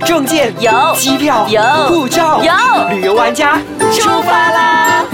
证件有机票有护照有旅游玩家出发啦！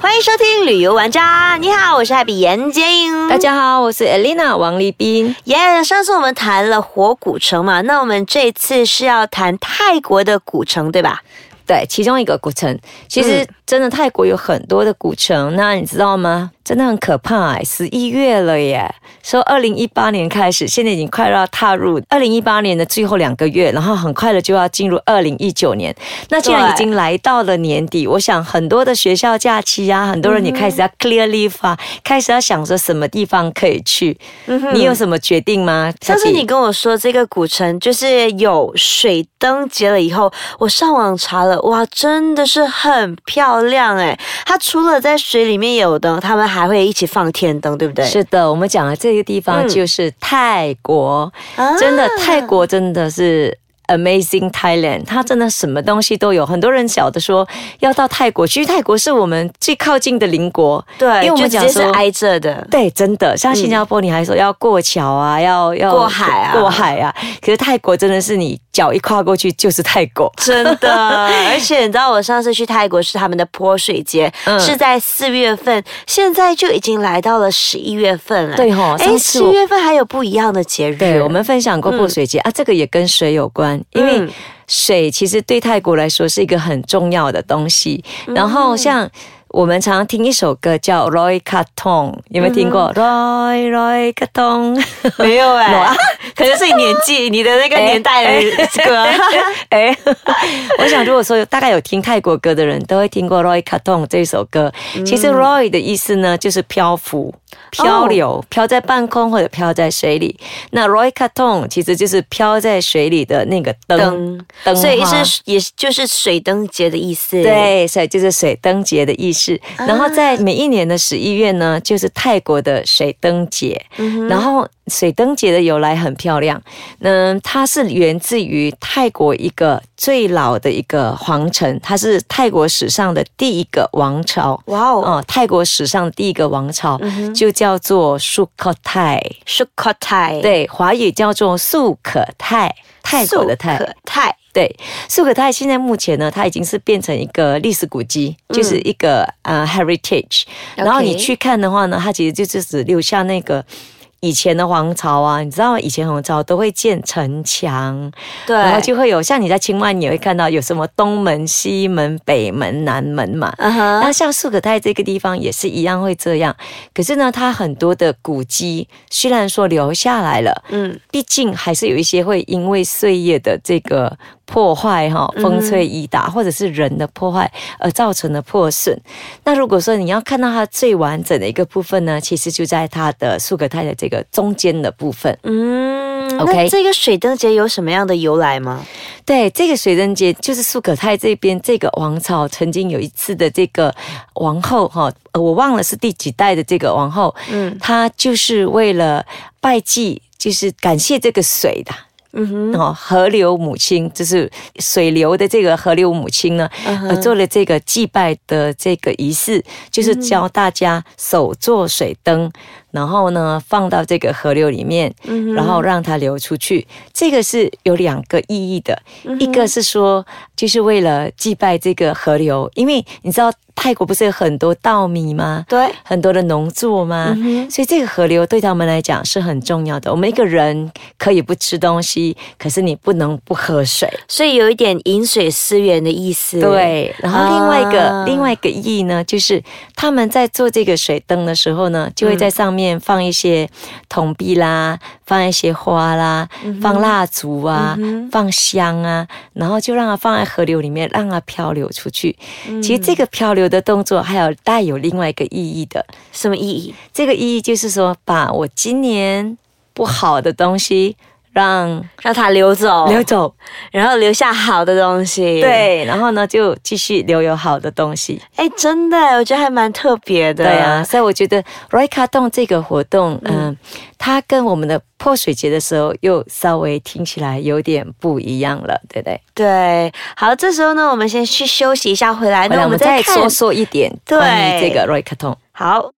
欢迎收听旅游玩家，你好，我是海比严洁莹。大家好，我是 Elena 王立斌。耶上次我们谈了活古城嘛，那我们这次是要谈泰国的古城，对吧？对，其中一个古城，其实真的泰国有很多的古城，那你知道吗？真的很可怕哎，十一月了耶！说二零一八年开始，现在已经快要踏入二零一八年的最后两个月，然后很快的就要进入二零一九年。那既然已经来到了年底，我想很多的学校假期啊，很多人也开始要 clear leave 啊，开始要想着什么地方可以去。你有什么决定吗？上次你跟我说这个古城就是有水灯节了以后，我上网查了，哇，真的是很漂亮哎！它除了在水里面有灯，他们还会一起放天灯，对不对？是的，我们讲的这个地方就是泰国，真的泰国真的是。Amazing Thailand，它真的什么东西都有。很多人晓得说要到泰国，其实泰国是我们最靠近的邻国，对，因为我们讲是挨着的。对，真的，像新加坡，你还说要过桥啊，要要过海啊，过海啊。可是泰国真的是你脚一跨过去就是泰国，真的。而且你知道，我上次去泰国是他们的泼水节，是在四月份，现在就已经来到了十一月份了。对哈，哎，十月份还有不一样的节日。对，我们分享过泼水节啊，这个也跟水有关。因为水其实对泰国来说是一个很重要的东西。然后像我们常常听一首歌叫《Roy Carton》，有没有听过？Roy Roy Carton 没有哎，可能是你年纪、你的那个年代的歌。哎，我想如果说大概有听泰国歌的人都会听过《Roy Carton》这首歌。其实 Roy 的意思呢，就是漂浮。漂流，漂在半空或者漂在水里。那 Roy Carton 其实就是漂在水里的那个灯，灯，所以是也就是水灯节的意思。对，所以就是水灯节的意思。然后在每一年的十一月呢，就是泰国的水灯节。然后水灯节的由来很漂亮，嗯，它是源自于泰国一个最老的一个皇城，它是泰国史上的第一个王朝。哇哦，哦，泰国史上第一个王朝。就叫做素可泰，素可泰，对，华语叫做素可泰，泰国的泰，泰，对，素可泰现在目前呢，它已经是变成一个历史古迹，就是一个呃 heritage，然后你去看的话呢，它其实就是只留下那个。以前的皇朝啊，你知道以前皇朝都会建城墙，对，然后就会有像你在清迈，你会看到有什么东门、西门、北门、南门嘛。那像素可泰这个地方也是一样会这样。可是呢，它很多的古迹虽然说留下来了，嗯，毕竟还是有一些会因为岁月的这个。破坏哈，风吹雨打，或者是人的破坏而造成的破损。那如果说你要看到它最完整的一个部分呢，其实就在它的苏格泰的这个中间的部分。嗯，OK，这个水灯节有什么样的由来吗？对，这个水灯节就是苏格泰这边这个王朝曾经有一次的这个王后哈，我忘了是第几代的这个王后，嗯，她就是为了拜祭，就是感谢这个水的。嗯哼，哦，河流母亲就是水流的这个河流母亲呢，呃，做了这个祭拜的这个仪式，就是教大家手做水灯。然后呢，放到这个河流里面，然后让它流出去。这个是有两个意义的，一个是说，就是为了祭拜这个河流，因为你知道泰国不是有很多稻米吗？对，很多的农作吗？所以这个河流对他们来讲是很重要的。我们一个人可以不吃东西，可是你不能不喝水，所以有一点饮水思源的意思。对，然后另外一个另外一个意义呢，就是他们在做这个水灯的时候呢，就会在上面。放一些铜币啦，放一些花啦，放蜡烛啊，放香啊，然后就让它放在河流里面，让它漂流出去。其实这个漂流的动作还有带有另外一个意义的，什么意义？这个意义就是说，把我今年不好的东西。让让它流走，流走，然后留下好的东西。对，然后呢，就继续留有好的东西。哎，真的，我觉得还蛮特别的。对啊，所以我觉得 r i k a 洞这个活动，嗯，它跟我们的泼水节的时候又稍微听起来有点不一样了，对不对？对，好，这时候呢，我们先去休息一下，回来那我们再说说一点关于这个 r i k a 洞。好。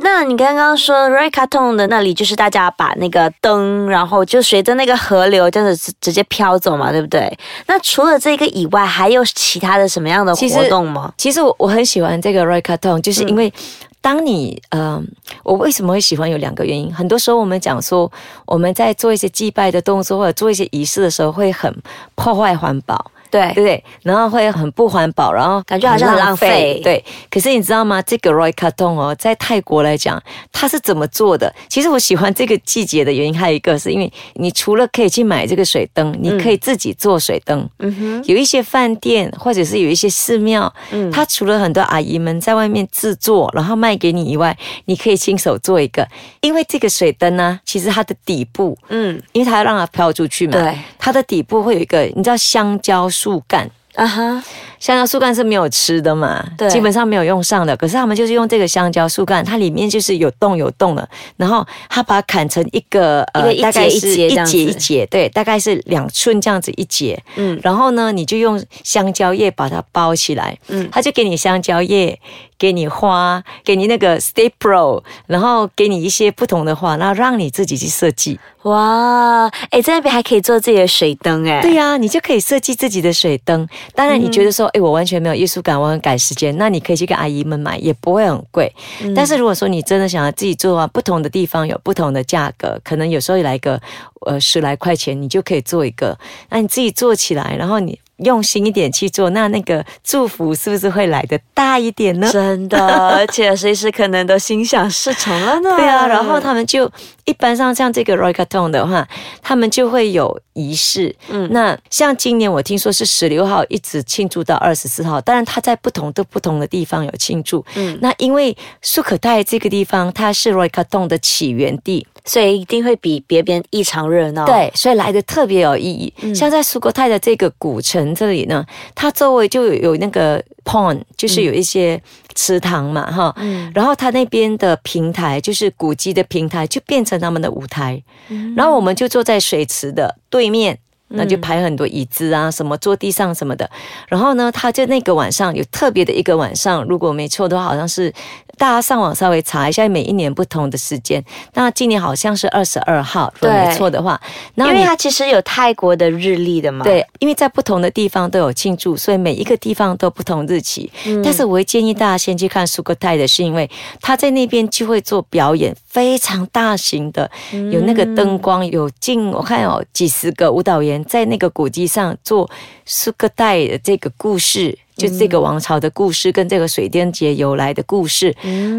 那你刚刚说 r a k a t o n 的那里，就是大家把那个灯，然后就随着那个河流这样子直接飘走嘛，对不对？那除了这个以外，还有其他的什么样的活动吗？其实我我很喜欢这个 r a k a t o n 就是因为当你呃，我为什么会喜欢？有两个原因。很多时候我们讲说，我们在做一些祭拜的动作或者做一些仪式的时候，会很破坏环保。对对对？然后会很不环保，然后感觉好像很浪费。对，可是你知道吗？这个 Roy Carton 哦，在泰国来讲，它是怎么做的？其实我喜欢这个季节的原因还有一个，是因为你除了可以去买这个水灯，你可以自己做水灯。嗯哼，有一些饭店或者是有一些寺庙，嗯，它除了很多阿姨们在外面制作，然后卖给你以外，你可以亲手做一个。因为这个水灯呢，其实它的底部，嗯，因为它要让它飘出去嘛，对，它的底部会有一个，你知道香蕉。树干啊哈，香蕉树干是没有吃的嘛，对，基本上没有用上的。可是他们就是用这个香蕉树干，它里面就是有洞有洞的，然后他把它砍成一个呃，大概是一节一节，对，大概是两寸这样子一节。嗯，然后呢，你就用香蕉叶把它包起来，嗯，他就给你香蕉叶。给你花，给你那个 staple，然后给你一些不同的花，然后让你自己去设计。哇，哎，在那边还可以做自己的水灯，哎，对呀，你就可以设计自己的水灯。当然，你觉得说，哎，我完全没有艺术感，我很赶时间，那你可以去跟阿姨们买，也不会很贵。但是如果说你真的想要自己做的话，不同的地方有不同的价格，可能有时候来个呃十来块钱，你就可以做一个。那你自己做起来，然后你。用心一点去做，那那个祝福是不是会来的大一点呢？真的，而且随时可能都心想事成了呢。对啊，然后他们就一般上像这个 r o y c a t o n 的话，他们就会有仪式。嗯，那像今年我听说是十六号一直庆祝到二十四号，当然他在不同的不同的地方有庆祝。嗯，那因为苏可泰这个地方它是 r o y c a t o n 的起源地。所以一定会比别边异常热闹。对，所以来的特别有意义。像在苏国泰的这个古城这里呢，它周围就有有那个 pond，就是有一些池塘嘛，哈。嗯。然后它那边的平台，就是古迹的平台，就变成他们的舞台。嗯。然后我们就坐在水池的对面。那就排很多椅子啊，什么坐地上什么的。然后呢，他就那个晚上有特别的一个晚上，如果没错的话，好像是大家上网稍微查一下，每一年不同的时间。那今年好像是二十二号，如果没错的话。因为它其实有泰国的日历的嘛。对，因为在不同的地方都有庆祝，所以每一个地方都不同日期。但是我会建议大家先去看苏格泰的，是因为他在那边就会做表演，非常大型的，有那个灯光，有近我看有几十个舞蹈员。在那个古迹上做苏格泰的这个故事，就这个王朝的故事跟这个水电节由来的故事，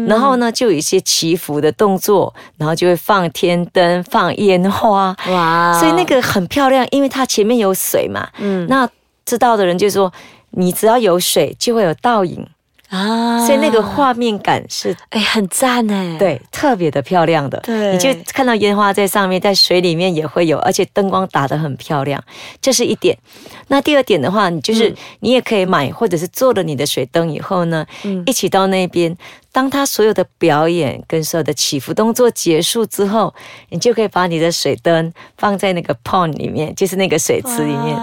然后呢，就有一些祈福的动作，然后就会放天灯、放烟花，哇！所以那个很漂亮，因为它前面有水嘛。嗯，那知道的人就说，你只要有水，就会有倒影。啊，所以那个画面感是哎很赞哎，对，特别的漂亮的，对，你就看到烟花在上面，在水里面也会有，而且灯光打得很漂亮，这是一点。那第二点的话，你就是你也可以买，或者是做了你的水灯以后呢，嗯，一起到那边，当他所有的表演跟所有的起伏动作结束之后，你就可以把你的水灯放在那个 pond 里面，就是那个水池里面。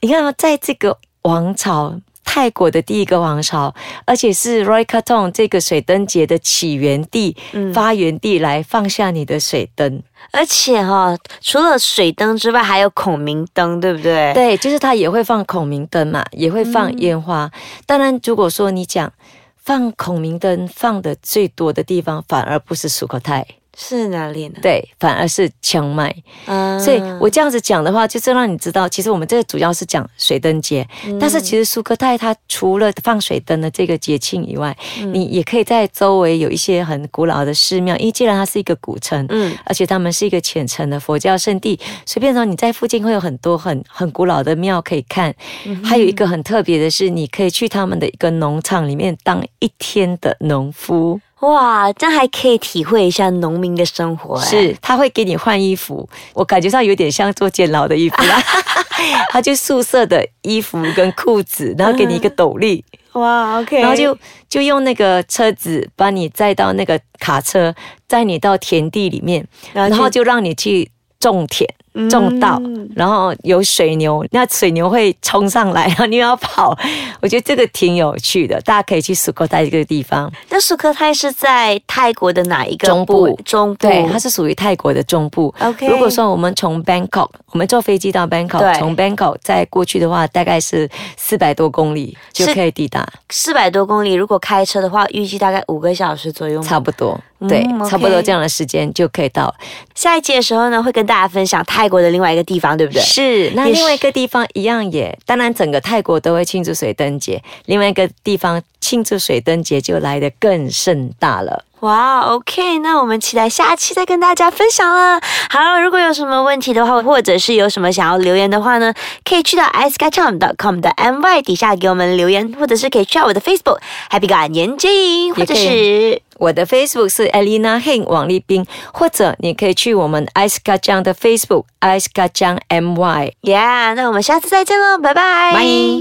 你看，在这个王朝。泰国的第一个王朝，而且是 Roy k a t o n 这个水灯节的起源地、发源地，来放下你的水灯。而且哈，除了水灯之外，还有孔明灯，对不对？对，就是它也会放孔明灯嘛，也会放烟花。当然，如果说你讲放孔明灯放的最多的地方，反而不是苏克泰。是哪里呢？对，反而是清迈。啊，所以我这样子讲的话，就是让你知道，其实我们这个主要是讲水灯节。但是其实苏格泰它除了放水灯的这个节庆以外，你也可以在周围有一些很古老的寺庙，因为既然它是一个古城，嗯，而且他们是一个虔诚的佛教圣地，随便说你在附近会有很多很很古老的庙可以看。还有一个很特别的是，你可以去他们的一个农场里面当一天的农夫。哇，这样还可以体会一下农民的生活。是，他会给你换衣服，我感觉上有点像做监牢的衣服啦。他就宿舍的衣服跟裤子，然后给你一个斗笠。哇，OK。然后就就用那个车子把你载到那个卡车，载你到田地里面，然后就让你去种田。种稻，然后有水牛，那水牛会冲上来，然后你要跑。我觉得这个挺有趣的，大家可以去苏克泰这个地方。那苏克泰是在泰国的哪一个中部？中部，对，它是属于泰国的中部。OK，如果说我们从 Bangkok，我们坐飞机到 Bangkok，从 Bangkok 再过去的话，大概是四百多公里就可以抵达。四百多公里，如果开车的话，预计大概五个小时左右。差不多，对，差不多这样的时间就可以到。下一集的时候呢，会跟大家分享泰国的另外一个地方，对不对？是，那另外一个地方一样也，当然整个泰国都会庆祝水灯节，另外一个地方庆祝水灯节就来得更盛大了。哇，OK，那我们期待下期再跟大家分享了。好，如果有什么问题的话，或者是有什么想要留言的话呢，可以去到 i c e c h a m c o m 的 my 底下给我们留言，或者是可以去到我的 Facebook Happy 感言接影，或者是我的 Facebook 是 Elena Heng 王立斌，或者你可以去我们 i c e c h a m 的 Facebook i c e c h a m my。Yeah，那我们下次再见喽，拜拜。拜。